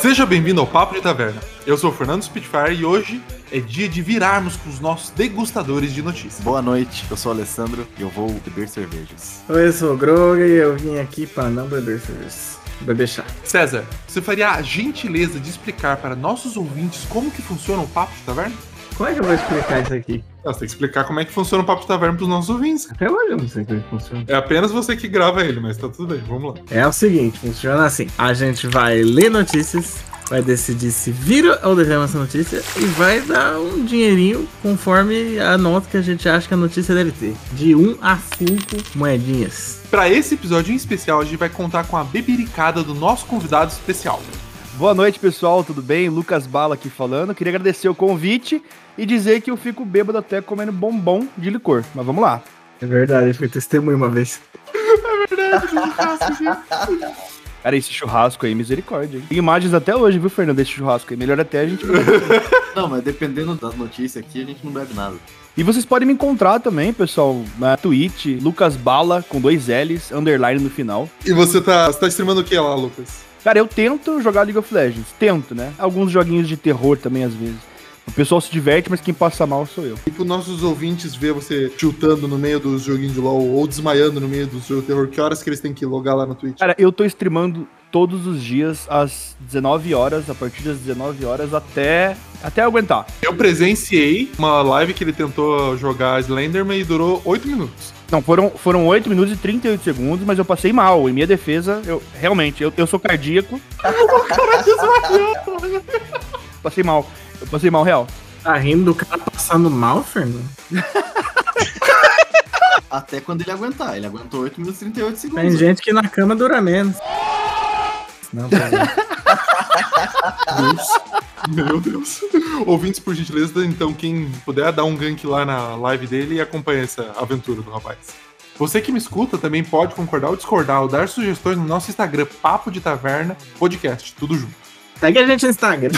Seja bem-vindo ao Papo de Taverna. Eu sou o Fernando Spitfire e hoje é dia de virarmos com os nossos degustadores de notícias. Boa noite, eu sou o Alessandro e eu vou beber cervejas. Oi, eu sou o Grog e eu vim aqui para não beber cervejas. Beber chá. César, você faria a gentileza de explicar para nossos ouvintes como que funciona o Papo de Taverna? Como é que eu vou explicar isso aqui? Ah, Você tem que explicar como é que funciona o Papo Taverna para os nossos ouvintes. Até hoje eu não sei como é que funciona. É apenas você que grava ele, mas tá tudo bem, vamos lá. É o seguinte, funciona assim. A gente vai ler notícias, vai decidir se vira ou derrama essa notícia e vai dar um dinheirinho conforme a nota que a gente acha que a notícia deve ter. De 1 a 5 moedinhas. Para esse episódio em especial, a gente vai contar com a bebiricada do nosso convidado especial. Boa noite, pessoal, tudo bem? Lucas Bala aqui falando. Queria agradecer o convite e dizer que eu fico bêbado até comendo bombom de licor. Mas vamos lá. É verdade, eu fui testemunho uma vez. Cara, esse churrasco aí, misericórdia. hein? Tem imagens até hoje, viu, Fernando, desse churrasco aí. Melhor até a gente. Não, mas dependendo das notícias aqui, a gente não bebe nada. e vocês podem me encontrar também, pessoal, na Twitch, Lucas Bala, com dois L's, underline no final. E você tá, você tá streamando o que lá, Lucas? Cara, eu tento jogar League of Legends. Tento, né? Alguns joguinhos de terror também, às vezes. O pessoal se diverte, mas quem passa mal sou eu. E para nossos ouvintes ver você tiltando no meio dos joguinhos de LoL ou desmaiando no meio do seu terror, que horas que eles têm que logar lá no Twitch? Cara, eu tô streamando todos os dias às 19 horas, a partir das 19 horas até até aguentar. Eu presenciei uma live que ele tentou jogar Slenderman e durou 8 minutos. Não, foram, foram 8 minutos e 38 segundos, mas eu passei mal. Em minha defesa, eu realmente, eu, eu sou cardíaco. passei mal. Eu passei mal real. Tá rindo do cara passando mal, Fernando? Até quando ele aguentar. Ele aguentou 8 minutos e 38 segundos. Tem gente que na cama dura menos. Não, peraí. Meu Deus. Ouvintes, por gentileza, então, quem puder dar um gank lá na live dele e acompanha essa aventura do rapaz. Você que me escuta também pode concordar ou discordar ou dar sugestões no nosso Instagram, Papo de Taverna Podcast, tudo junto. Segue a gente no Instagram.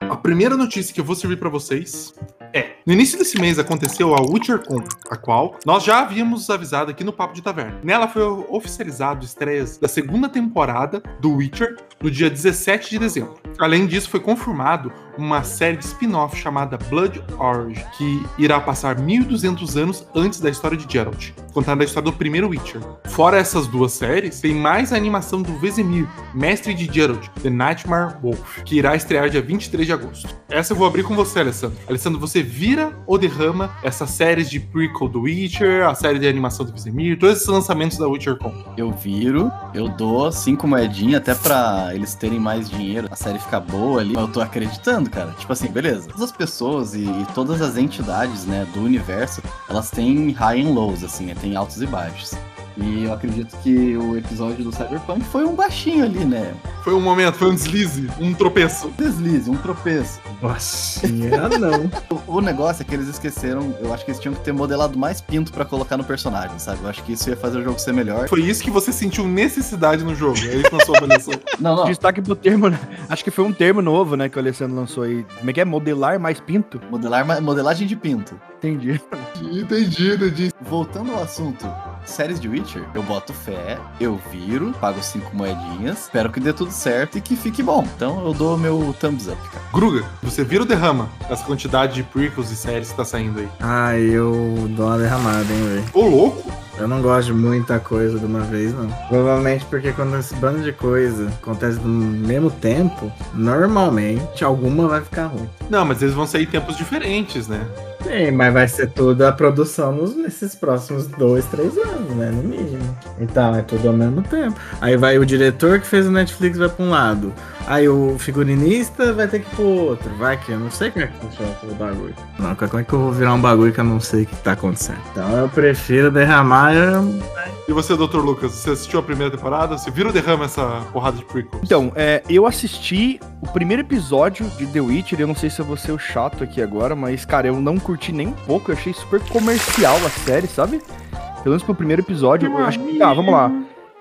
A primeira notícia que eu vou servir pra vocês é: no início desse mês aconteceu a WitcherCon, a qual nós já havíamos avisado aqui no Papo de Taverna. Nela foi oficializado estreias da segunda temporada do Witcher no dia 17 de dezembro. Além disso, foi confirmado uma série de spin-off chamada Blood Orange, que irá passar 1200 anos antes da história de Geralt, contando a história do primeiro Witcher. Fora essas duas séries, tem mais a animação do Vesemir, mestre de Geralt, The Nightmare Wolf, que irá estrear dia 23 de agosto. Essa eu vou abrir com você, Alessandro. Alessandro, você vira ou derrama essas séries de prequel do Witcher, a série de animação do Vesemir, todos esses lançamentos da WitcherCon? Eu viro, eu dou 5 moedinhas até pra eles terem mais dinheiro, a série ficar boa ali. Eu tô acreditando, cara. Tipo assim, beleza. Todas as pessoas e, e todas as entidades, né, do universo, elas têm high and lows, assim, né? Tem altos e baixos. E eu acredito que o episódio do Cyberpunk foi um baixinho ali, né? Foi um momento, foi um deslize, um tropeço. Um deslize, um tropeço. Nossa, não. O, o negócio é que eles esqueceram, eu acho que eles tinham que ter modelado mais pinto pra colocar no personagem, sabe? Eu acho que isso ia fazer o jogo ser melhor. Foi isso que você sentiu necessidade no jogo. É isso na sua avaliação. Não, não. Destaque pro termo, né? Acho que foi um termo novo, né, que o Alessandro lançou aí. Como é que é? Modelar mais pinto? Modelar, modelagem de pinto. Entendi. Entendi, entendi. Voltando ao assunto, séries de Witcher, eu boto fé, eu viro, pago cinco moedinhas, espero que dê tudo certo e que fique bom. Então eu dou meu thumbs up, cara. Gruga, você vira ou derrama essa quantidade de prequels e séries que tá saindo aí? Ah, eu dou uma derramada, hein, velho. Ô, louco! Eu não gosto de muita coisa de uma vez, não. Provavelmente porque quando esse bando de coisa acontece no mesmo tempo, normalmente alguma vai ficar ruim. Não, mas eles vão sair em tempos diferentes, né? Sim, mas vai ser toda a produção nos- nesses próximos dois, três anos, né? No mínimo. Então, é tudo ao mesmo tempo. Aí vai o diretor que fez o Netflix vai pra um lado. Aí o figurinista vai ter que ir pro outro. Vai que eu não sei como é que funciona esse bagulho. Não, como é que eu vou virar um bagulho que eu não sei o que tá acontecendo? Então eu prefiro derramar. E você, Dr. Lucas, você assistiu a primeira temporada? Você vira ou derrama essa porrada de prequels? Então, é, eu assisti o primeiro episódio de The Witcher, eu não sei se eu vou ser o chato aqui agora, mas, cara, eu não curti nem um pouco, eu achei super comercial a série, sabe? Pelo menos pro primeiro episódio, eu acho que... Tá, vamos lá.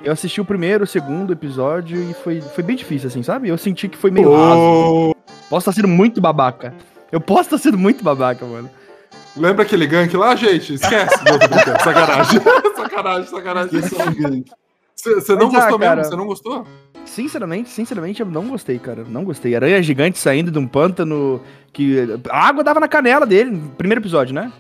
Eu assisti o primeiro, o segundo episódio e foi, foi bem difícil, assim, sabe? Eu senti que foi meio raso. Ô, Posso estar sendo muito babaca. Eu posso estar sendo muito babaca, mano. Lembra aquele gank lá, gente? Esquece. Sacanagem. sacanagem, sacanagem. Esse é um gank. Você não Mas, ah, gostou cara. mesmo? Você não gostou? Sinceramente, sinceramente, eu não gostei, cara. Não gostei. Aranha gigante saindo de um pântano que. A água dava na canela dele, no primeiro episódio, né?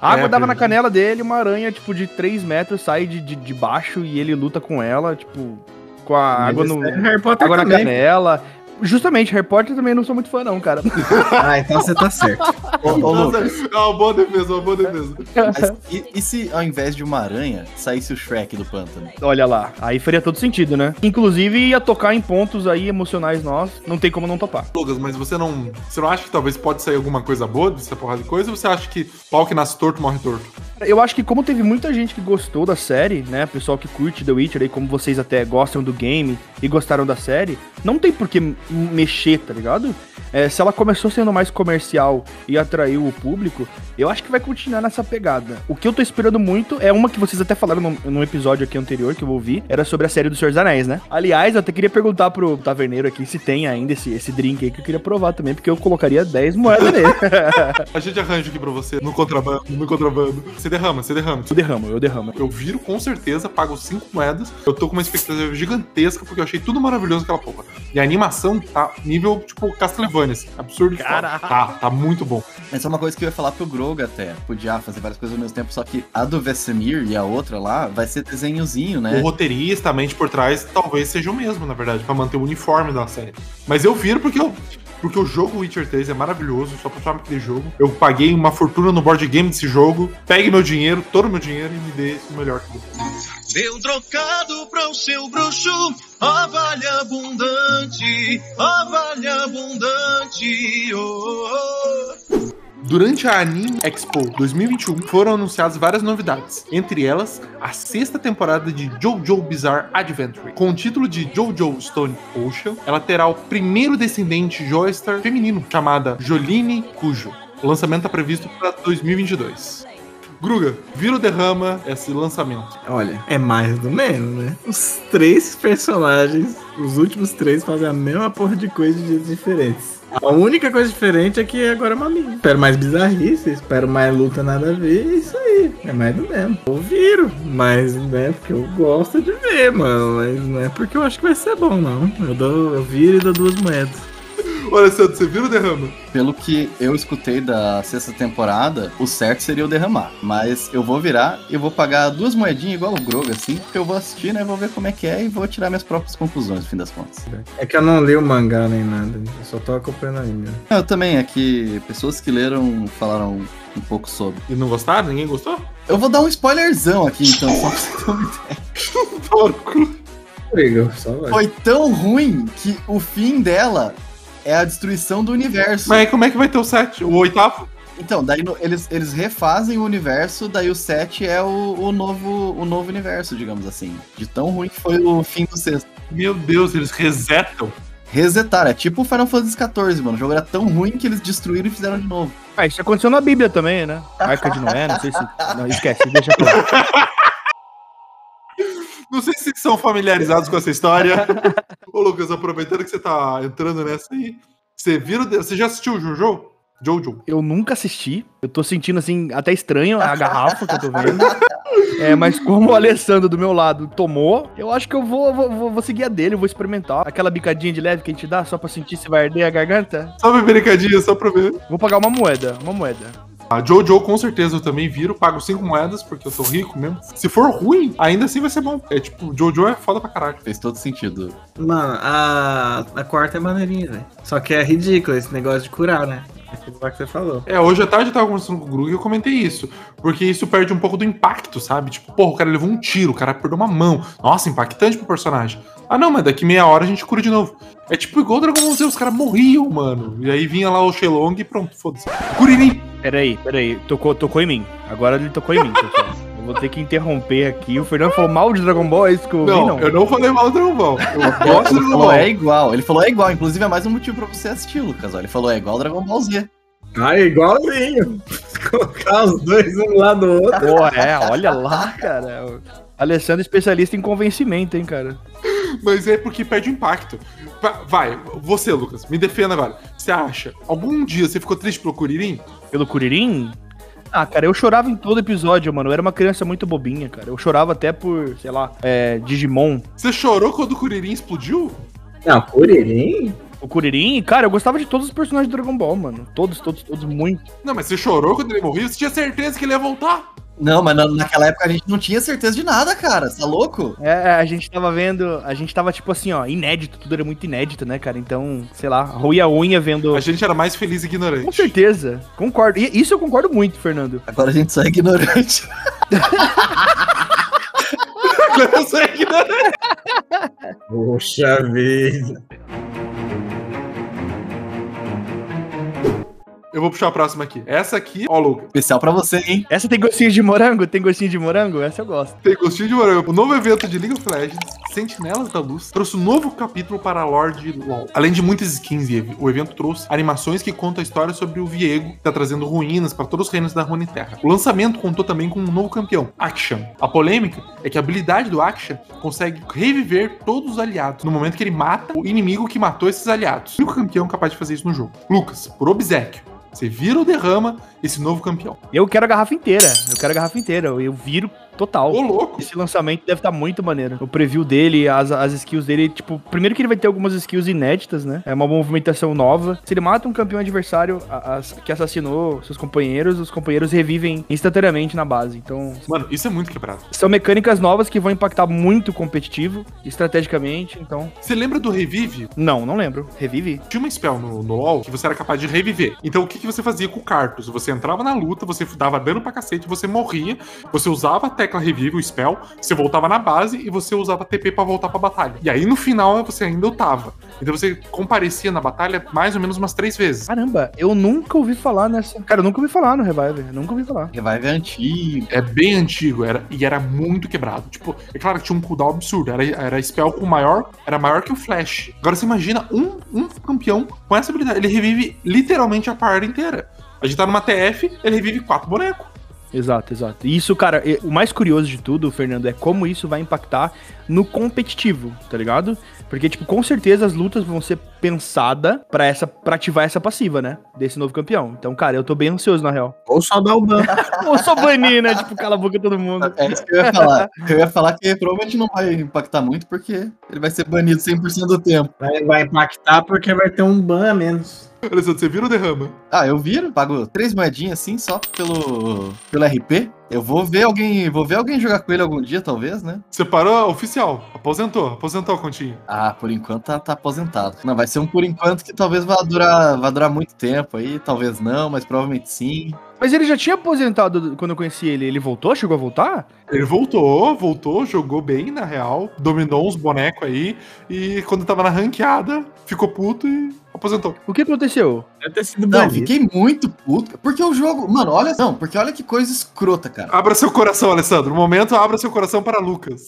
A água É, dava na canela dele, uma aranha, tipo, de 3 metros sai de, de, de baixo e ele luta com ela, tipo, com a água, no, Mas é Harry Potter água na também. canela. Justamente, Harry Potter também não sou muito fã, não, cara. Ah, então você tá certo. Ô, ô, Lucas, é uma boa defesa, uma boa defesa. mas e, e se ao invés de uma aranha saísse o Shrek do pântano? Olha lá, aí faria todo sentido, né? Inclusive ia tocar em pontos aí emocionais nossos, não tem como não topar. Lucas, mas você não. Você não acha que talvez pode sair alguma coisa boa dessa porrada de coisa? Ou você acha que pau que nasce torto morre torto? Eu acho que como teve muita gente que gostou da série, né, pessoal que curte The Witcher aí, como vocês até gostam do game e gostaram da série, não tem por que mexer, tá ligado? É, se ela começou sendo mais comercial e atraiu o público, eu acho que vai continuar nessa pegada. O que eu tô esperando muito é uma que vocês até falaram num, num episódio aqui anterior que eu ouvi, era sobre a série do Senhor dos Anéis, né? Aliás, eu até queria perguntar pro taverneiro aqui se tem ainda esse, esse drink aí que eu queria provar também, porque eu colocaria 10 moedas nele. A gente arranja aqui pra você no contrabando, no contrabando. Você derrama, você derrama. eu derramo, eu derramo. Eu viro com certeza, pago 5 moedas. Eu tô com uma expectativa gigantesca, porque eu achei tudo maravilhoso aquela porra. E a animação tá nível, tipo, Castlevania, assim, absurdo. Caraca. Tá, tá muito bom. Essa é uma coisa que eu ia falar pro Grog até. Podia fazer várias coisas ao mesmo tempo, só que a do Vesemir e a outra lá vai ser desenhozinho, O né? roteirista, a mente por trás, talvez seja o mesmo, na verdade, pra manter o uniforme da série. Mas eu viro porque eu. Porque o jogo Witcher 3 é maravilhoso, só pra falar aquele jogo. Eu paguei uma fortuna no board game desse jogo. Pegue meu dinheiro, todo meu dinheiro e me dê esse melhor que eu Deu trocado para o seu bruxo, ó vale abundante, ó vale abundante, oh, oh. Durante a Anime Expo 2021 foram anunciadas várias novidades, entre elas a sexta temporada de JoJo Bizarre Adventure. Com o título de JoJo Stone Ocean, ela terá o primeiro descendente Joestar feminino, chamada Joline Cujo. O lançamento está previsto para 2022. Gruga, vira o derrama esse lançamento. Olha, é mais do mesmo, né? Os três personagens, os últimos três, fazem a mesma porra de coisa de jeitos diferentes. A única coisa diferente é que agora é uma mina. Espero mais bizarrice, espero mais luta nada a ver, é isso aí. É mais do mesmo. Eu viro, mas é porque eu gosto de ver, mano. Mas não é porque eu acho que vai ser bom, não. Eu, dou, eu viro e dou duas moedas. Olha, Santos, você vira o derrama? Pelo que eu escutei da sexta temporada, o certo seria eu derramar. Mas eu vou virar e vou pagar duas moedinhas igual o Grog, assim, porque eu vou assistir, né? Vou ver como é que é e vou tirar minhas próprias conclusões, no fim das contas. É que eu não li o mangá nem nada. Eu só tô acompanhando anime. Eu também, é que pessoas que leram falaram um pouco sobre. E não gostaram? Ninguém gostou? Eu vou dar um spoilerzão aqui, então, só pra você ter uma ideia. Porco. Foi tão ruim que o fim dela é a destruição do universo. Mas aí como é que vai ter o sétimo? O oitavo? Então, daí no- eles, eles refazem o universo, daí o 7 é o, o novo, o novo universo, digamos assim. De tão ruim que foi o fim do sexto. Meu Deus, eles resetam. Resetaram, é tipo o Final Fantasy XIV, mano. O jogo era tão ruim que eles destruíram e fizeram de novo. Ah, isso aconteceu na Bíblia também, né? Arca de Noé, não sei se. Não, esquece, deixa pra lá. Não sei se vocês são familiarizados com essa história. Ô, Lucas, aproveitando que você tá entrando nessa aí, você de- Você já assistiu o Jojo? Jojo. Eu nunca assisti. Eu tô sentindo, assim, até estranho a garrafa que eu tô vendo. É, mas como o Alessandro do meu lado tomou, eu acho que eu vou, vou, vou- seguir a dele, eu vou experimentar. Aquela bicadinha de leve que a gente dá só pra sentir se vai arder a garganta. Só uma brincadinha, só pra ver. Vou pagar uma moeda, uma moeda. A Jojo, com certeza, eu também viro, pago cinco moedas, porque eu sou rico mesmo. Se for ruim, ainda assim vai ser bom. É tipo, Jojo é foda pra caralho. Fez todo sentido. Mano, a, a quarta é maneirinha, velho. Só que é ridículo esse negócio de curar, né? Aquilo lá que você falou. É, hoje à tarde eu tava conversando com o Grug e eu comentei isso. Porque isso perde um pouco do impacto, sabe? Tipo, porra, o cara levou um tiro, o cara perdeu uma mão. Nossa, impactante pro personagem. Ah, não, mas daqui meia hora a gente cura de novo. É tipo igual o Dragon Ball Z, os caras morriam, mano. E aí vinha lá o Shenlong e pronto, foda-se. Kuririn! Peraí, peraí. Tocou, tocou em mim. Agora ele tocou em mim, pessoal. Eu vou ter que interromper aqui. O Fernando falou mal de Dragon Ball, é isso que eu ouvi, Não, não? eu não falei mal do Dragon Ball. Eu gosto Dragon falou Ball. é igual. Ele falou é igual. Inclusive é mais um motivo pra você assistir, Lucas. ó. Ele falou é igual Dragon Ball Z. Ah, igualzinho. Colocar os dois um lado do outro. Pô, é, olha lá, cara. Alessandro é especialista em convencimento, hein, cara. Mas é porque perde impacto. Va- Vai, você, Lucas, me defenda agora. Você acha, algum dia você ficou triste pelo Kuririn? Pelo Kuririn? Ah, cara, eu chorava em todo episódio, mano. Eu era uma criança muito bobinha, cara. Eu chorava até por, sei lá, é, Digimon. Você chorou quando o Kuririn explodiu? Não, Kuririn? O Kuririn, cara, eu gostava de todos os personagens do Dragon Ball, mano. Todos, todos, todos, muito. Não, mas você chorou quando ele morreu? Você tinha certeza que ele ia voltar? Não, mas na- naquela época a gente não tinha certeza de nada, cara. Você tá louco? É, a gente tava vendo, a gente tava tipo assim, ó, inédito, tudo era muito inédito, né, cara? Então, sei lá, roía a unha vendo. A gente era mais feliz e ignorante. Com certeza, concordo. E isso eu concordo muito, Fernando. Agora a gente só é ignorante. Eu sou ignorante. Poxa vida. Eu vou puxar a próxima aqui. Essa aqui, ó, Lucas. Especial pra você, hein? Essa tem gostinho de morango? Tem gostinho de morango? Essa eu gosto. Tem gostinho de morango. O novo evento de League of Legends, Sentinelas da Luz, trouxe um novo capítulo para a lore de LoL. Além de muitas skins, o evento trouxe animações que contam a história sobre o Viego, que tá trazendo ruínas para todos os reinos da Runeterra. O lançamento contou também com um novo campeão, Akshan. A polêmica é que a habilidade do Akshan consegue reviver todos os aliados no momento que ele mata o inimigo que matou esses aliados. O único campeão capaz de fazer isso no jogo. Lucas, por obsequio, você vira ou derrama esse novo campeão. Eu quero a garrafa inteira. Eu quero a garrafa inteira. Eu, eu viro total. Ô, louco! Esse lançamento deve estar muito maneiro. O preview dele, as, as skills dele, tipo, primeiro que ele vai ter algumas skills inéditas, né? É uma movimentação nova. Se ele mata um campeão adversário a- que assassinou seus companheiros, os companheiros revivem instantaneamente na base. Então, Mano, isso é muito quebrado. são mecânicas novas que vão impactar muito o competitivo, estrategicamente. Então, Você lembra do Revive? não, não lembro. Revive? Tinha uma spell no, no LoL que você era capaz de reviver. Então o que, que você fazia com o Cartus? Você entrava na luta, você dava dano pra cacete, você morria, você usava a tecla revive, o spell, você voltava na base e você usava TP pra voltar pra batalha. E aí no final você ainda lutava. Então você comparecia na batalha mais ou menos umas três vezes. Caramba, eu nunca ouvi falar nessa. Cara, eu nunca ouvi falar no Revive. Nunca ouvi falar. Revive é antigo. É bem antigo, era, e era muito quebrado. Tipo, é claro que tinha um cooldown absurdo. Era, era spell com maior. Era maior que o Flash. Agora você imagina um, um campeão com essa habilidade. Ele revive literalmente a party inteira. A gente tá numa TF, ele revive quatro bonecos. Exato, exato. E isso, cara, o mais curioso de tudo, Fernando, é como isso vai impactar no competitivo, tá ligado? Porque, tipo, com certeza as lutas vão ser pensadas pra, essa, pra ativar essa passiva, né? Desse novo campeão. Então, cara, eu tô bem ansioso, na real. Ou só dar o ban. Ou só banir, né? Tipo, cala a boca todo mundo. É isso que eu ia falar. Eu ia falar que provavelmente não vai impactar muito, porque ele vai ser banido 100% do tempo. Vai, vai impactar porque vai ter um ban a menos. Alessandro, você vira ou derrama? Ah, eu viro, pago três moedinhas assim, só pelo, pelo RP. Eu vou ver alguém. Vou ver alguém jogar com ele algum dia, talvez, né? Você parou oficial. Aposentou. Aposentou a continha. Ah, por enquanto tá, tá aposentado. Não, vai ser um por enquanto que talvez vá durar, vá durar muito tempo aí, talvez não, mas provavelmente sim. Mas ele já tinha aposentado quando eu conheci ele. Ele voltou? Chegou a voltar? Ele voltou, voltou, jogou bem na real, dominou uns bonecos aí, e quando tava na ranqueada, ficou puto e aposentou. O que aconteceu? Deve ter sido Não, fiquei muito puto. Porque o jogo. Mano, olha. Não, porque olha que coisa escrota, cara. Abra seu coração, Alessandro. No momento, abra seu coração para Lucas.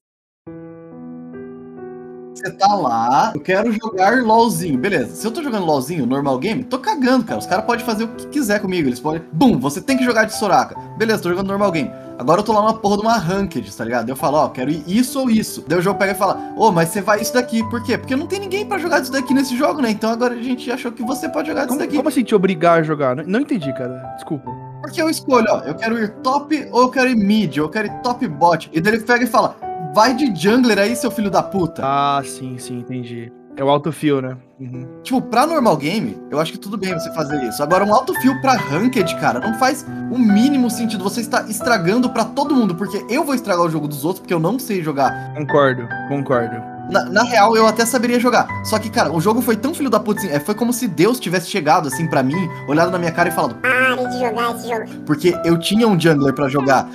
Você tá lá, eu quero jogar LOLzinho. Beleza, se eu tô jogando LOLzinho, normal game, tô cagando, cara. Os caras podem fazer o que quiser comigo. Eles podem. Bum, você tem que jogar de Soraka. Beleza, tô jogando normal game. Agora eu tô lá numa porra de uma ranked, tá ligado? Eu falo, ó, quero ir isso ou isso. Daí o jogo pega e fala, ô, mas você vai isso daqui. Por quê? Porque não tem ninguém pra jogar isso daqui nesse jogo, né? Então agora a gente achou que você pode jogar isso daqui. como assim te obrigar a jogar? Não, não entendi, cara. Desculpa. Porque eu escolho, ó, eu quero ir top ou eu quero ir mid, ou eu quero ir top bot. E daí ele pega e fala, vai de jungler aí, seu filho da puta. Ah, sim, sim, entendi. É o autofill, né? Uhum. Tipo, pra normal game, eu acho que tudo bem você fazer isso. Agora, um autofill pra ranked, cara, não faz o mínimo sentido. Você está estragando pra todo mundo, porque eu vou estragar o jogo dos outros, porque eu não sei jogar. Concordo, concordo. Na, na real, eu até saberia jogar. Só que, cara, o jogo foi tão filho da puta assim. é, Foi como se Deus tivesse chegado assim pra mim, olhado na minha cara e falado: Pare de jogar esse jogo. Porque eu tinha um jungler pra jogar.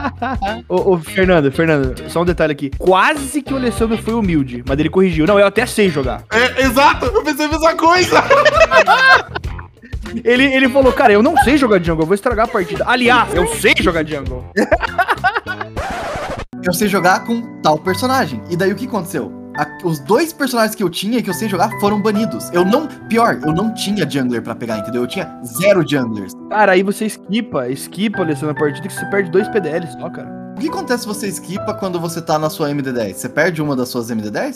ô, ô, Fernando, Fernando, só um detalhe aqui. Quase que o Alessandro foi humilde, mas ele corrigiu. Não, eu até sei jogar. É, exato, eu pensei a mesma coisa. Ele, ele falou, cara, eu não sei jogar jungle, eu vou estragar a partida. Aliás, eu sei jogar jungle. Eu sei jogar com tal personagem. E daí o que aconteceu? A- os dois personagens que eu tinha e que eu sei jogar foram banidos. Eu não. Pior, eu não tinha jungler pra pegar, entendeu? Eu tinha zero junglers. Cara, aí você esquipa, esquipa, Alessandro, a partida que você perde dois PDL só, cara. O que acontece se você esquipa quando você tá na sua MD10? Você perde uma das suas MD10?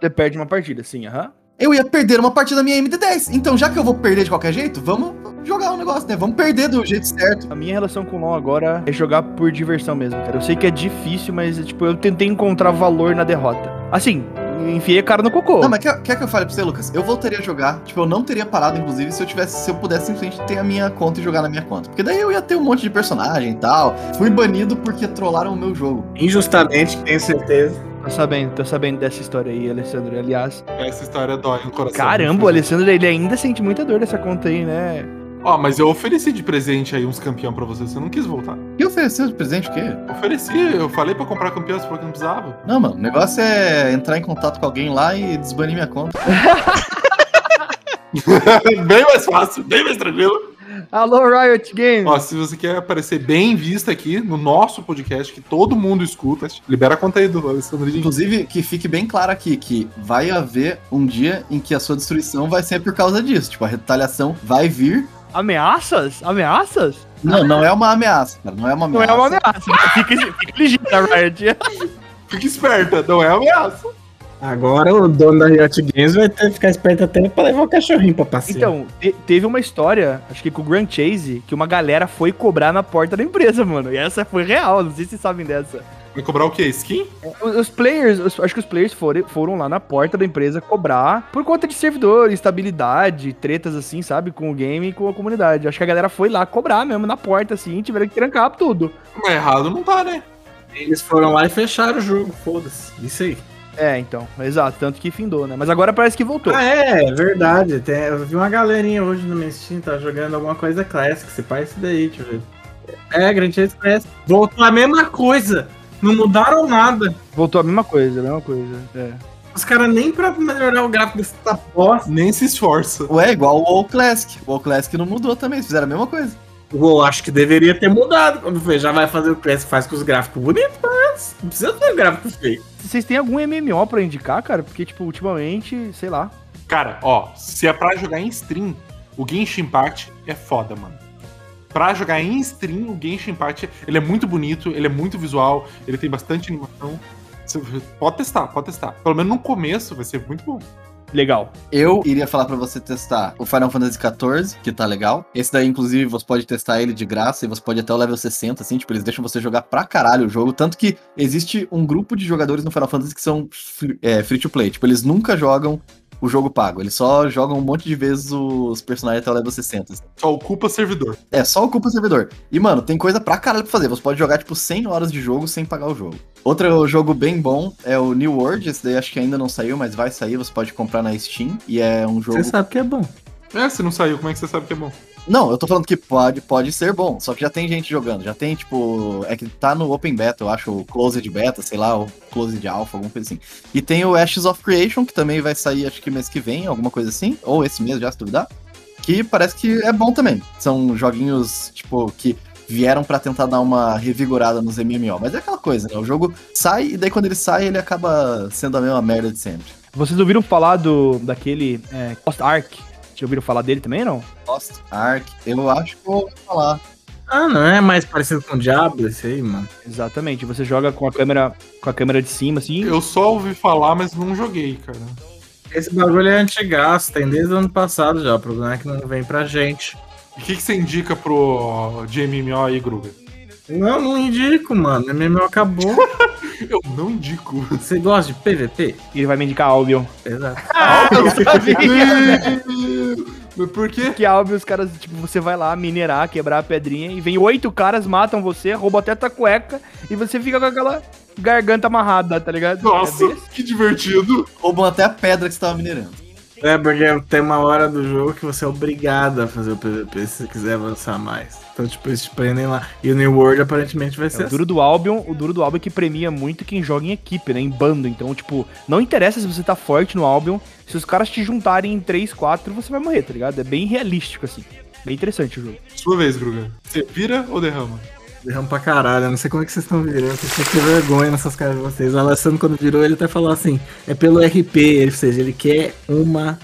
Você perde uma partida, sim, aham. Eu ia perder uma partida da minha MD10. Então, já que eu vou perder de qualquer jeito, vamos, jogar o negócio, né? Vamos perder do jeito certo. A minha relação com o LoL agora é jogar por diversão mesmo, cara. Eu sei que é difícil, mas tipo, eu tentei encontrar valor na derrota. Assim, enfiei a cara no cocô. Não, mas quer, quer que eu fale pra você, Lucas? Eu voltaria a jogar. Tipo, eu não teria parado, inclusive, se eu tivesse, se eu pudesse simplesmente ter a minha conta e jogar na minha conta. Porque daí eu ia ter um monte de personagem e tal. Fui banido porque trollaram o meu jogo. Injustamente, tenho certeza. Tô sabendo, tô sabendo dessa história aí, Alessandro. Aliás, Essa história dói no coração. caramba, o Alessandro, ele ainda sente muita dor dessa conta aí, né? Ó, mas eu ofereci de presente aí uns campeão pra você, você não quis voltar. E ofereceu de presente o quê? Ofereci, eu falei pra comprar campeão, você falou que não precisava. Não, mano, o negócio é entrar em contato com alguém lá e desbanir minha conta. bem mais fácil, bem mais tranquilo. Alô, Riot Games! Ó, se você quer aparecer bem vista aqui no nosso podcast, que todo mundo escuta, libera a conta aí do Alessandrinho. Inclusive, que fique bem claro aqui que vai haver um dia em que a sua destruição vai ser por causa disso. Tipo, a retaliação vai vir. Ameaças? Ameaças? Não, não é uma ameaça, cara. Não é uma Não ameaça. é uma ameaça. Fica, fica ligeiro, Riot. Fica esperta, não é ameaça. Agora o dono da Riot Games vai ter que ficar esperto até pra levar o cachorrinho pra passear. Então, te- teve uma história, acho que com o Grand Chase, que uma galera foi cobrar na porta da empresa, mano. E essa foi real, não sei se vocês sabem dessa. Vai cobrar o quê? Skin? Os, os players, os- acho que os players foram, foram lá na porta da empresa cobrar por conta de servidor, instabilidade, tretas assim, sabe? Com o game e com a comunidade. Acho que a galera foi lá cobrar mesmo na porta, assim, tiveram que trancar tudo. Mas errado não tá, né? Eles foram lá e fecharam o jogo, foda-se. Isso aí. É, então, exato, tanto que findou, né? Mas agora parece que voltou. Ah, é, é verdade. Tem- eu vi uma galerinha hoje no meu Steam, tá jogando alguma coisa Classic. Se pá isso daí, deixa eu ver. É, Grand Chase Classic. Voltou a mesma coisa. Não mudaram nada. Voltou a mesma coisa, a mesma coisa. É. Os caras nem pra melhorar o gráfico dessa bosta. Nem se esforça. Ué, igual o WoW Classic. O WoW Classic não mudou também, eles fizeram a mesma coisa. Eu acho que deveria ter mudado. Quando foi, já vai fazer o Classic, faz com os gráficos bonitos, mas não precisa ter gráfico feio. Vocês têm algum MMO pra indicar, cara? Porque, tipo, ultimamente, sei lá. Cara, ó, se é pra jogar em stream, o Genshin Impact é foda, mano. Pra jogar em stream, o Genshin Impact, ele é muito bonito, ele é muito visual, ele tem bastante animação. Você pode testar, pode testar. Pelo menos no começo vai ser muito bom. Legal. Eu iria falar pra você testar o Final Fantasy XIV, que tá legal. Esse daí, inclusive, você pode testar ele de graça e você pode até o level 60, assim, tipo, eles deixam você jogar pra caralho o jogo. Tanto que existe um grupo de jogadores no Final Fantasy que são free, é, free to play. Tipo, eles nunca jogam o jogo pago. Eles só jogam um monte de vezes os personagens até o level 60. assim. Só ocupa servidor. É, só ocupa servidor. E, mano, tem coisa pra caralho pra fazer. Você pode jogar, tipo, 100 horas de jogo sem pagar o jogo. Outro jogo bem bom é o New World. Esse daí acho que ainda não saiu, mas vai sair. Você pode comprar na Steam. E é um jogo Você sabe que é bom. É, se não saiu, como é que você sabe que é bom? Não, eu tô falando que pode, pode ser bom, só que já tem gente jogando, já tem, tipo, é que tá no Open Beta, eu acho, o Closed Beta, sei lá, o Closed Alpha, alguma coisa assim. E tem o Ashes of Creation, que também vai sair, acho que mês que vem, alguma coisa assim, ou esse mês já, se duvidar, que parece que é bom também. São joguinhos, tipo, que vieram pra tentar dar uma revigorada nos MMO, mas é aquela coisa, né, o jogo sai, e daí quando ele sai, ele acaba sendo a mesma merda de sempre. Vocês ouviram falar do daquele é, Lost Ark? Já ouviram falar dele também, não? Lost Ark, eu acho que eu vou falar. Ah, não é mais parecido com o Diablo esse aí, mano? Exatamente. Você joga com a câmera com a câmera de cima, assim. Eu só ouvi falar, mas não joguei, cara. Esse bagulho é antigaço, tem desde o ano passado já. O problema é que não vem pra gente. E o que, que você indica pro de MMO aí, Gruga? Não, não indico, mano. MMO acabou. Eu não indico. Você gosta de PVP? Ele vai me indicar Albion. Exato. eu sabia! Mas por quê? que Albion, os caras, tipo, você vai lá minerar, quebrar a pedrinha e vem oito caras, matam você, roubam até tua cueca e você fica com aquela garganta amarrada, tá ligado? Nossa, É que divertido. Roubam até a pedra que você tava minerando. É, porque tem uma hora do jogo que você é obrigado a fazer o PVP se você quiser avançar mais. Então, tipo, eles te prendem lá. E o New World aparentemente vai É, ser o duro do Albion, o duro do Albion é que premia muito quem joga em equipe, né? Em bando. Então, tipo, não interessa se você tá forte no Albion, se os caras te juntarem em 3, 4, você vai morrer, tá ligado? É bem realístico, assim. Bem interessante o jogo. Sua vez, Gruga. Você vira ou derrama? Derrama pra caralho, eu não sei como é que vocês estão virando, vocês têm que ter vergonha nessas caras de vocês. O Alessandro, quando virou, ele até falou assim: é pelo RP, ele, ou seja, ele quer uma.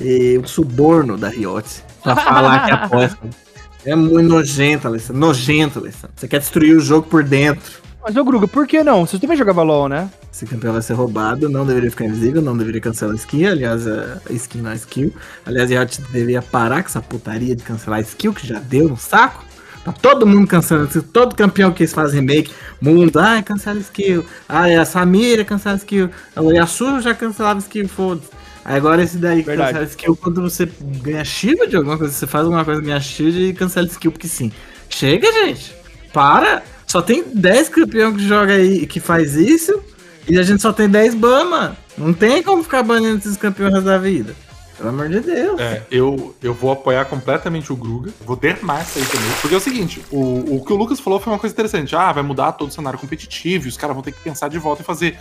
eh, um suborno da Riot pra falar que aposta. É muito nojento, Alessandro. Nojento, Alessandro. Você quer destruir o jogo por dentro. Mas, ô Gruga, por que não? Você também jogava LOL, né? Esse campeão vai ser roubado, não deveria ficar invisível, não deveria cancelar a skin. Aliás, a a skin não é skill. Aliás, a Riot deveria parar com essa putaria de cancelar a skill, que já deu no saco. Tá todo mundo cancelando skill. Todo campeão que eles fazem remake, mundo, ai, cancela skill. Ai, a Samira cancela skill. O Yasuo já cancelava skill, foda-se. Agora esse daí que Verdade. cancela skill quando você ganha shield de alguma coisa, você faz alguma coisa, ganha shield e cancela skill, porque sim. Chega, gente. Para. Só tem 10 campeão que joga aí que faz isso. E a gente só tem 10 ban, mano. Não tem como ficar banindo esses campeões da vida. Pelo amor de Deus. É, eu, eu vou apoiar completamente o Gruga. Vou dermar isso aí também. Porque é o seguinte, o, o que o Lucas falou foi uma coisa interessante. Ah, vai mudar todo o cenário competitivo e os caras vão ter que pensar de volta e fazer.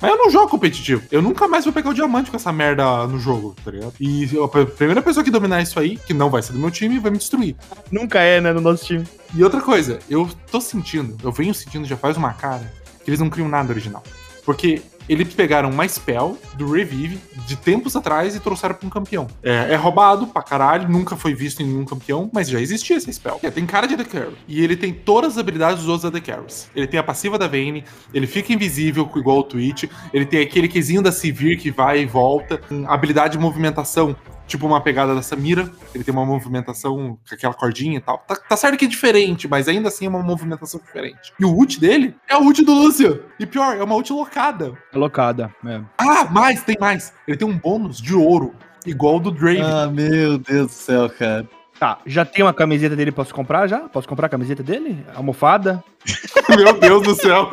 Mas eu não jogo competitivo. Eu nunca mais vou pegar o diamante com essa merda no jogo, tá ligado? E a primeira pessoa que dominar isso aí, que não vai ser do meu time, vai me destruir. Nunca é, né, no nosso time. E outra coisa, eu tô sentindo, eu venho sentindo já faz uma cara, que eles não criam nada original. Porque eles pegaram uma spell do Revive de tempos atrás e trouxeram pra um campeão. É, é roubado pra caralho, nunca foi visto em nenhum campeão, mas já existia essa spell. É, tem cara de AD Carry. E ele tem todas as habilidades dos outros AD Carries. Ele tem a passiva da Vayne, ele fica invisível igual o Twitch, ele tem aquele quesinho da Sivir que vai e volta, habilidade de movimentação tipo uma pegada da Samira. Ele tem uma movimentação com aquela cordinha e tal. Tá, tá certo que é diferente, mas ainda assim é uma movimentação diferente. E o ult dele é o ult do Lucian. E pior, é uma ult locada. É locada, é. Ah, mais, tem mais. Ele tem um bônus de ouro, igual o do Drake. Ah, meu Deus do céu, cara. Tá, já tem uma camiseta dele, posso comprar já? Posso comprar a camiseta dele? Almofada? Meu Deus do céu.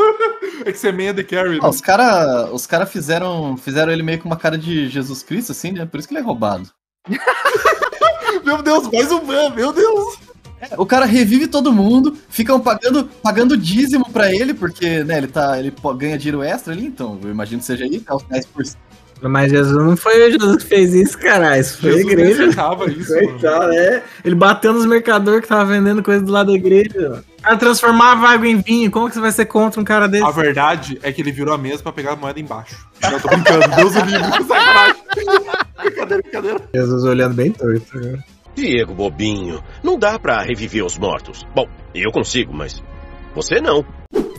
É que você é meia de carry, né? Ah, os caras os cara fizeram, fizeram ele meio com uma cara de Jesus Cristo, assim, né? Por isso que ele é roubado. Meu Deus, mais um ban, meu Deus. O cara revive todo mundo, ficam pagando, pagando dízimo pra ele, porque, né, ele, tá, ele ganha dinheiro extra ali, então eu imagino que seja aí, tá os 10%. Mas Jesus não foi o Jesus que fez isso, caralho. Isso foi a Jesus igreja. necessitava isso. Coitado, é. Ele bateu nos mercadores que tava vendendo coisa do lado da igreja. O cara transformava água em vinho. Como que você vai ser contra um cara desse? A verdade é que ele virou a mesa pra pegar a moeda embaixo. Não, tô brincando. Deus o livre. Sacanagem. Brincadeira, brincadeira. Jesus olhando bem torto. né? Diego bobinho, não dá pra reviver os mortos. Bom, eu consigo, mas você não.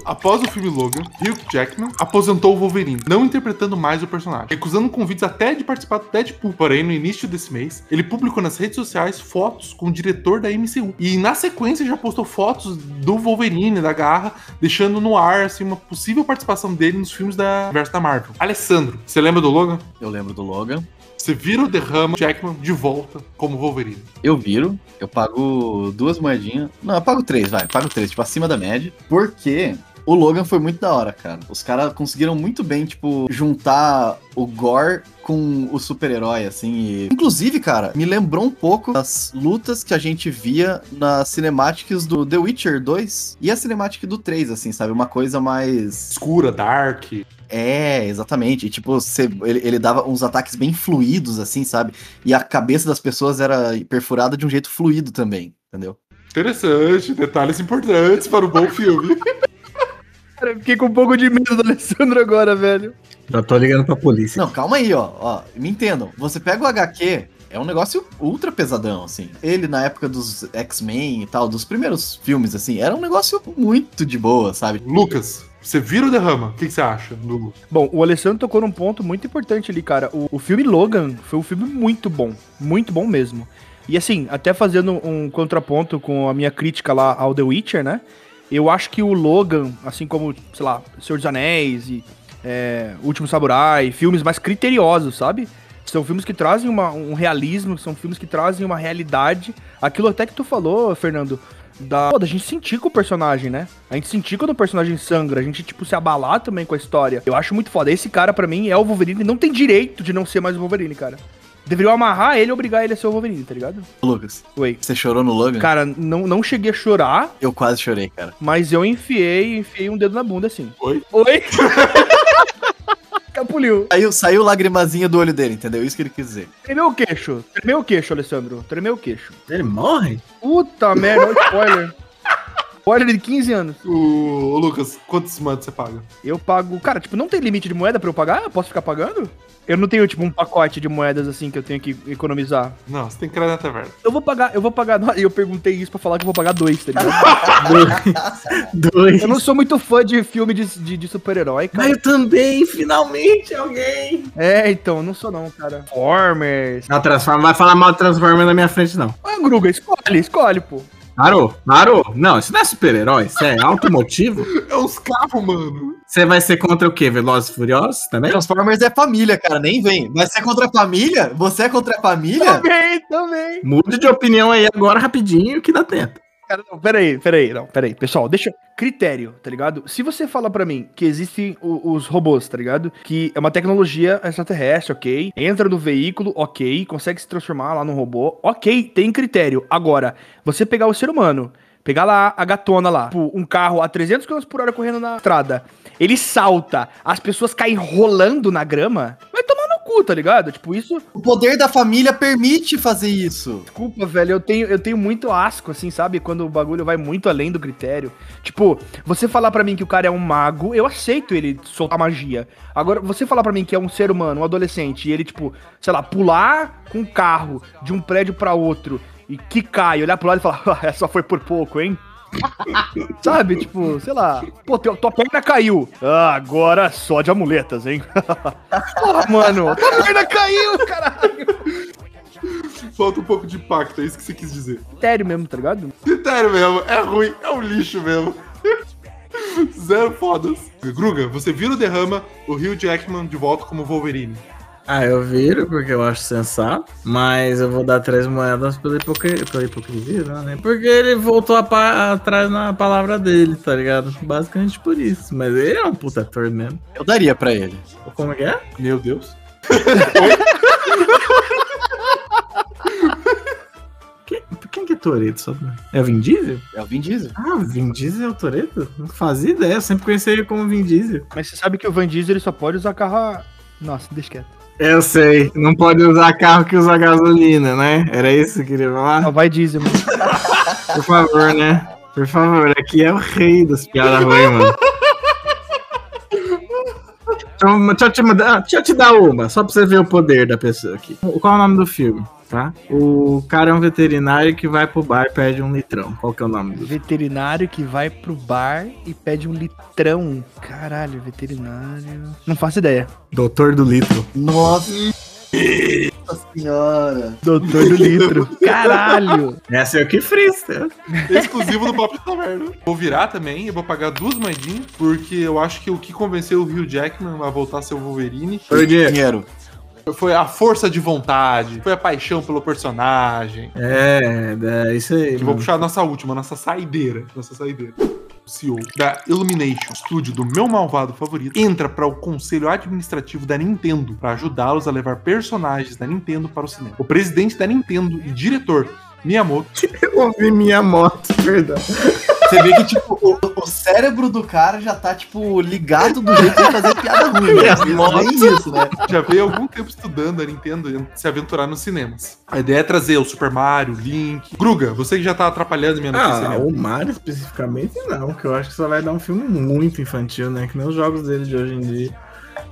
Após o filme Logan, Hugh Jackman aposentou o Wolverine, não interpretando mais o personagem, recusando convites até de participar do Deadpool. Porém, no início desse mês, ele publicou nas redes sociais fotos com o diretor da MCU. E na sequência já postou fotos do Wolverine, da Garra, deixando no ar assim, uma possível participação dele nos filmes da verso da Marvel. Alessandro, você lembra do Logan? Eu lembro do Logan. Você vira o derrama Jackman de volta como Wolverine. Eu viro, eu pago duas moedinhas. Não, eu pago três, vai, pago três, tipo, acima da média. Porque o Logan foi muito da hora, cara. Os caras conseguiram muito bem, tipo, juntar o gore com o super-herói, assim. e- Inclusive, cara, me lembrou um pouco das lutas que a gente via nas cinemáticas do The Witcher 2 e a cinemática do 3, assim, sabe? Uma coisa mais. Escura, dark. É, exatamente. E, tipo, você, ele, ele dava uns ataques bem fluidos, assim, sabe? E a cabeça das pessoas era perfurada de um jeito fluido também, entendeu? Interessante, detalhes importantes para o bom filme. Cara, eu fiquei com um pouco de medo do Alessandro agora, velho. Já tô ligando pra polícia. Não, calma aí, ó. ó me entendam. Você pega o HQ, é um negócio ultra pesadão, assim. Ele, na época dos X-Men e tal, dos primeiros filmes, assim, era um negócio muito de boa, sabe? Lucas, você vira o derrama. O que, que você acha do Bom, o Alessandro tocou num ponto muito importante ali, cara. O, o filme Logan foi um filme muito bom. Muito bom mesmo. E assim, até fazendo um contraponto com a minha crítica lá ao The Witcher, né? Eu acho que o Logan, assim como, sei lá, Senhor dos Anéis e é, Último Samurai, filmes mais criteriosos, sabe? São filmes que trazem uma- um realismo, são filmes que trazem uma realidade. Aquilo até que tu falou, Fernando, da, da gente sentir com o personagem, né? A gente sentir quando o personagem sangra, a gente, tipo, se abalar também com a história. Eu acho muito foda. Esse cara, pra mim, é o Wolverine, não tem direito de não ser mais o Wolverine, cara. Deveriam amarrar ele e obrigar ele a ser o Wolverine, tá ligado? Lucas, Oi. você chorou no Logan? Cara, não, não cheguei a chorar, Eu quase chorei, cara. mas eu enfiei, enfiei um dedo na bunda, assim. Oi? Oi? Capuliu. Saiu, saiu lagrimazinha do olho dele, entendeu? Isso que ele quis dizer. Tremeu o queixo. Tremeu o queixo, Alessandro. Tremeu o queixo. Ele morre? Puta merda, olha o spoiler. Pode de 15 anos. O, ô, Lucas, quantos mantos você paga? Eu pago. Cara, tipo, não tem limite de moeda pra eu pagar? Eu posso ficar pagando? Eu não tenho, tipo, um pacote de moedas assim que eu tenho que economizar. Não, você tem que ir na taverna. Eu vou pagar, eu vou pagar. Eu perguntei isso pra falar que eu vou pagar dois, tá ligado? Dois. eu não sou muito fã de filme de, de, de super-herói, cara. Mas eu também, finalmente, alguém. É, então, não sou não, cara. Formers. Não, Transforma, vai falar mal de Transformer na minha frente, não. Ah, Gruga, escolhe, escolhe, pô. Parou, parou. Não, isso não é super-herói, isso é automotivo. É uns carros, mano. Você vai ser contra o quê? Velozes e Furiosos também? Transformers é família, cara, nem vem. Vai ser contra a família? Você é contra a família? Também, também. Mude de opinião aí agora rapidinho que dá tempo. Cara, não, peraí, peraí, não, peraí. Pessoal, deixa. Critério, tá ligado? Se você fala pra mim que existem o- os robôs, tá ligado? Que é uma tecnologia extraterrestre, ok. Entra no veículo, ok. Consegue se transformar lá num robô, ok. Tem critério. Agora, você pegar o ser humano, pegar lá a gatona lá, tipo, um carro a 300 km por hora correndo na estrada, ele salta, as pessoas caem rolando na grama, vai tomar cu, tá ligado? Tipo, isso. O poder da família permite fazer isso. Desculpa, velho, eu tenho, eu tenho muito asco, assim, sabe? Quando o bagulho vai muito além do critério. Tipo, você falar pra mim que o cara é um mago, eu aceito ele soltar magia. Agora, você falar pra mim que é um ser humano, um adolescente, e ele, tipo, sei lá, pular com um carro de um prédio pra outro e que cai, olhar pro lado e falar, "Ah, essa foi por pouco, hein? Sabe, tipo, sei lá, pô, teu, tua perna caiu. Ah, agora só de amuletas, hein? Porra, mano, tua perna caiu, caralho. Falta um pouco de impacto, é isso que você quis dizer. Sério mesmo, tá ligado? Critério mesmo, é ruim, é um lixo mesmo. Zero fodas. Gruga, você vira o derrama o Hugh Jackman de volta como Wolverine. Ah, eu viro porque eu acho sensato, mas eu vou dar três moedas pela, hipocrisia, pela hipocrisia, né? Porque ele voltou a pa- atrás na palavra dele, tá ligado? Basicamente por isso. Mas ele é um puta ator mesmo. Eu daria pra ele. Como que é? Meu Deus. Quem, quem que é Toreto? Só... É o Vin Diesel? É o Vin Diesel. Ah, o Vin Diesel é o Toreto? Não fazia ideia, eu sempre conheci ele como Vin Diesel. Mas você sabe que o Van Diesel ele só pode usar carro. Nossa, deixa quieto. Eu sei, não pode usar carro que usa gasolina, né? Era isso que eu queria falar? Não, vai diesel. Por favor, né? Por favor, aqui é o rei das piadas ruins, mano. Então, deixa, eu te deixa eu te dar uma, só pra você ver o poder da pessoa aqui. Qual é o nome do filme, tá? O cara é um veterinário que vai pro bar e pede um litrão. Qual que é o nome filme? Veterinário que vai pro bar e pede um litrão. Caralho, veterinário. Não faço ideia. Doutor do Litro. Nossa senhora. Doutor do litro. Caralho. Essa é o que frista. Exclusivo do Papo de Taverna. Vou virar também, eu vou pagar duas moedinhas, porque eu acho que o que convenceu o Hugh Jackman a voltar a ser o Wolverine Foi o dinheiro. Dinheiro. Foi a força de vontade, foi a paixão pelo personagem. É, é isso aí. Que vou puxar a nossa última, nossa saideira. Nossa saideira. O CEO da Illumination, estúdio do meu malvado favorito, entra para o conselho administrativo da Nintendo para ajudá-los a levar personagens da Nintendo para o cinema. O presidente da Nintendo e diretor Miyamoto Eu ouvi minha moto, perdão. Você vê que, tipo, o, o cérebro do cara já tá, tipo, ligado do jeito de fazer piada ruim. Né? Nem isso, né? já veio há algum tempo estudando a Nintendo se aventurar nos cinemas. A ideia é trazer o Super Mario, o Link. Gruga, você que já tá atrapalhando minha notícia. Ah, né? o Mario especificamente não, que eu acho que só vai dar um filme muito infantil, né? Que nem os jogos dele de hoje em dia.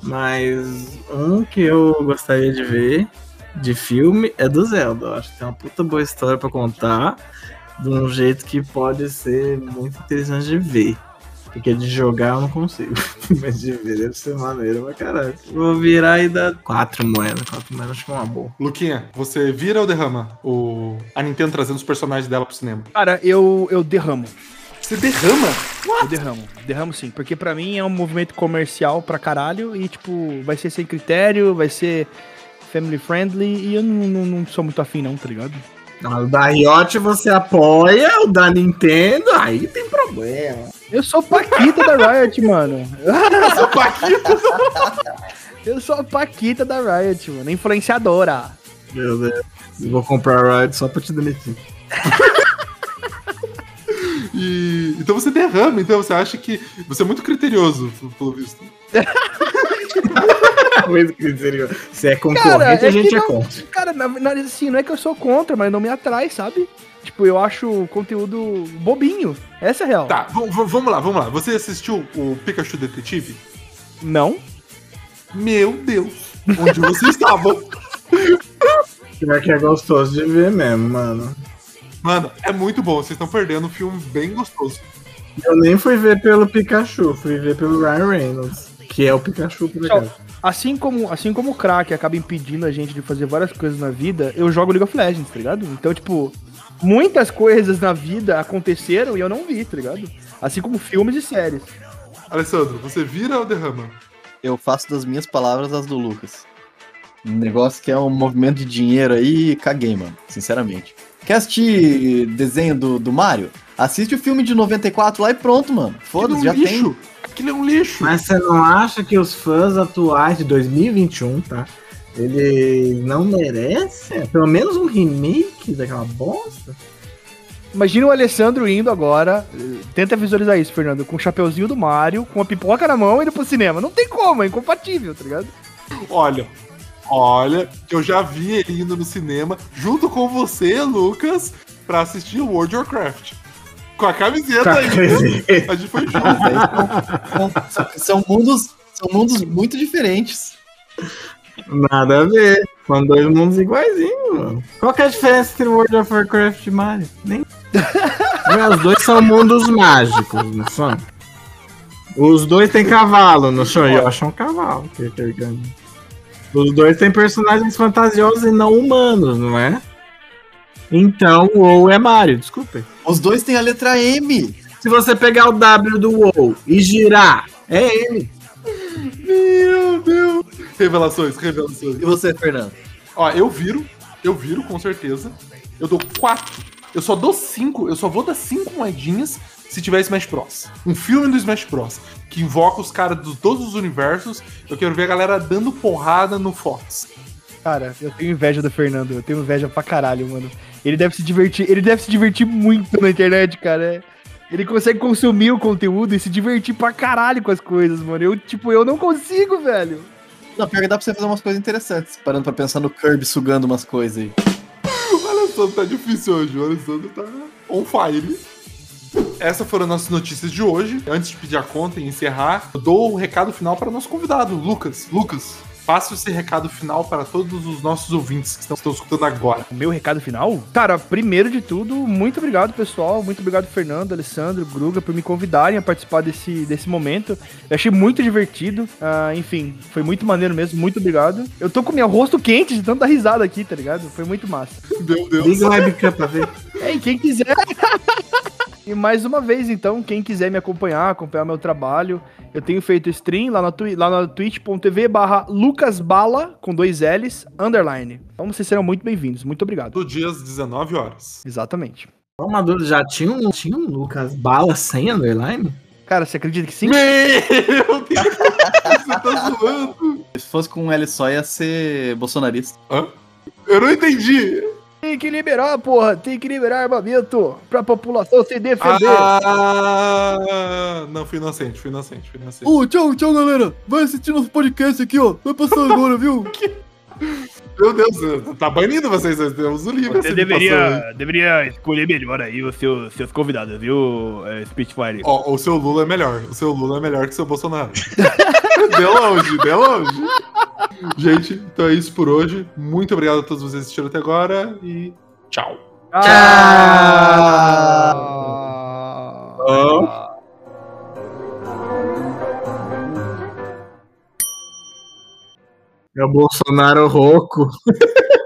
Mas um que eu gostaria de ver de filme é do Zelda. Eu acho que tem uma puta boa história pra contar, de um jeito que pode ser muito interessante de ver. Porque de jogar eu não consigo. Mas de ver deve ser maneiro pra caralho. Vou virar e dar quatro moedas. Quatro moedas acho que é uma boa. Luquinha, você vira ou derrama o... a Nintendo trazendo os personagens dela pro cinema? Cara, eu, eu derramo. Você derrama? Eu derramo. Derramo sim. Porque pra mim é um movimento comercial pra caralho. E, tipo, vai ser sem critério, vai ser family friendly. E eu não, não, não sou muito afim, não, tá ligado? Ah, O da Riot você apoia, o da Nintendo, aí tem problema. Eu sou Paquita da Riot, mano. Eu sou Paquita. Eu sou a Paquita da Riot, mano. Influenciadora. Meu Deus. Eu vou comprar a Riot só pra te demitir. E... Então você derrama, então você acha que. Você é muito criterioso, pelo visto. Se é Cara, concorrente, é a gente é não- contra. Cara, na, na, assim, não é que eu sou contra, mas não me atrai, sabe? Tipo, eu acho conteúdo bobinho. Essa é a real. Tá, vamos lá, vamos lá. Você assistiu o Pikachu Detetive? Não? Meu Deus. Onde você estava? Pior que é gostoso de ver mesmo, mano. Mano, é muito bom. Vocês estão perdendo um filme bem gostoso. Eu nem fui ver pelo Pikachu, fui ver pelo Ryan Reynolds, que é o Pikachu por acaso. Assim como, assim como o crack acaba impedindo a gente de fazer várias coisas na vida, eu jogo League of Legends, tá ligado? Então, tipo, muitas coisas na vida aconteceram e eu não vi, tá ligado? Assim como filmes e séries. Alessandro, você vira ou derrama? Eu faço das minhas palavras as do Lucas. Um negócio que é um movimento de dinheiro aí, caguei, mano. Sinceramente. Quer assistir desenho do, do Mario? Assiste o filme de 94 lá e pronto, mano. Foda-se, já um tem. Aquilo é um lixo. Mas você não acha que os fãs atuais de 2021, tá? Ele não merece pelo menos um remake daquela bosta? Imagina o Alessandro indo agora, eh, tenta visualizar isso, Fernando, com o chapeuzinho do Mario, com a pipoca na mão e indo pro cinema. Não tem como, é incompatível, tá ligado? Olha, olha, eu já vi ele indo no cinema junto com você, Lucas, pra assistir o World of Warcraft. Com a camiseta aí. A gente foi junto. São, são mundos, são mundos muito diferentes. Nada a ver. São dois mundos iguaizinhos, mano. Qual que é a diferença entre World of Warcraft e Mario? Nem. Os dois são mundos mágicos, não são? Os dois têm cavalo, não são? Eu acho um cavalo. que- que- que- Os dois têm personagens fantasiosos e não humanos, não é? Então, o WoW é Mario, desculpe. Os dois têm a letra M. Se você pegar o W do WoW e girar, é M. Meu Deus. Revelações, revelações. E você, Fernando? Ó, eu viro, eu viro com certeza. Eu dou quatro. Eu só dou cinco, eu só vou dar cinco moedinhas se tiver Smash Bros. Um filme do Smash Bros. Que invoca os caras de todos os universos. Eu quero ver a galera dando porrada no Fox. Cara, eu tenho inveja do Fernando, eu tenho inveja pra caralho, mano. Ele deve se divertir, ele deve se divertir muito na internet, cara. Ele consegue consumir o conteúdo e se divertir pra caralho com as coisas, mano. Eu, tipo, eu não consigo, velho. Não, pior que dá pra você fazer umas coisas interessantes, parando pra pensar no Kirby sugando umas coisas aí. O Alessandro tá difícil hoje, o Alessandro tá on fire. Essas foram nossas notícias de hoje. Antes de pedir a conta e encerrar, eu dou o recado final para nosso convidado, Lucas. Lucas, faça esse recado final para todos os nossos ouvintes que estão, estão escutando agora. O meu recado final? Cara, primeiro de tudo, muito obrigado, pessoal. Muito obrigado, Fernando, Alessandro, Gruga, por me convidarem a participar desse, desse momento. Eu achei muito divertido. Ah, enfim, foi muito maneiro mesmo. Muito obrigado. Eu tô com meu rosto quente de tanta risada aqui, tá ligado? Foi muito massa. Meu Deus. Liga o webcam pra ver. É, e quem quiser. e mais uma vez, então, quem quiser me acompanhar, acompanhar meu trabalho, eu tenho feito stream lá na, twi lá na twitch.tv barra lucasbala, com dois L's, underline. Então vocês serão muito bem-vindos. Muito obrigado. Do dia às 19 horas. Exatamente. Uma dúvida, já tinha um, tinha um Lucas Bala sem underline? Cara, você acredita que sim? Meu Deus, você tá zoando. Se fosse com um L só, ia ser bolsonarista. Hã? Eu não entendi. Tem que liberar, porra. Tem que liberar armamento pra população se defender. Ah, não, fui inocente, fui inocente, fui inocente. Ô, tchau, tchau, galera. Vai assistir nosso podcast aqui, ó. Vai passar agora, viu? Meu Deus, tá banindo vocês, Deus o livre. Você deveria, deveria escolher melhor aí os seus, seus convidados, viu, é, Spitfire? Ó, o seu Lula é melhor. O seu Lula é melhor que o seu Bolsonaro. deu longe, deu longe. Gente, então é isso por hoje. Muito obrigado a todos vocês que assistiram até agora e tchau. Ah. É o Bolsonaro rouco.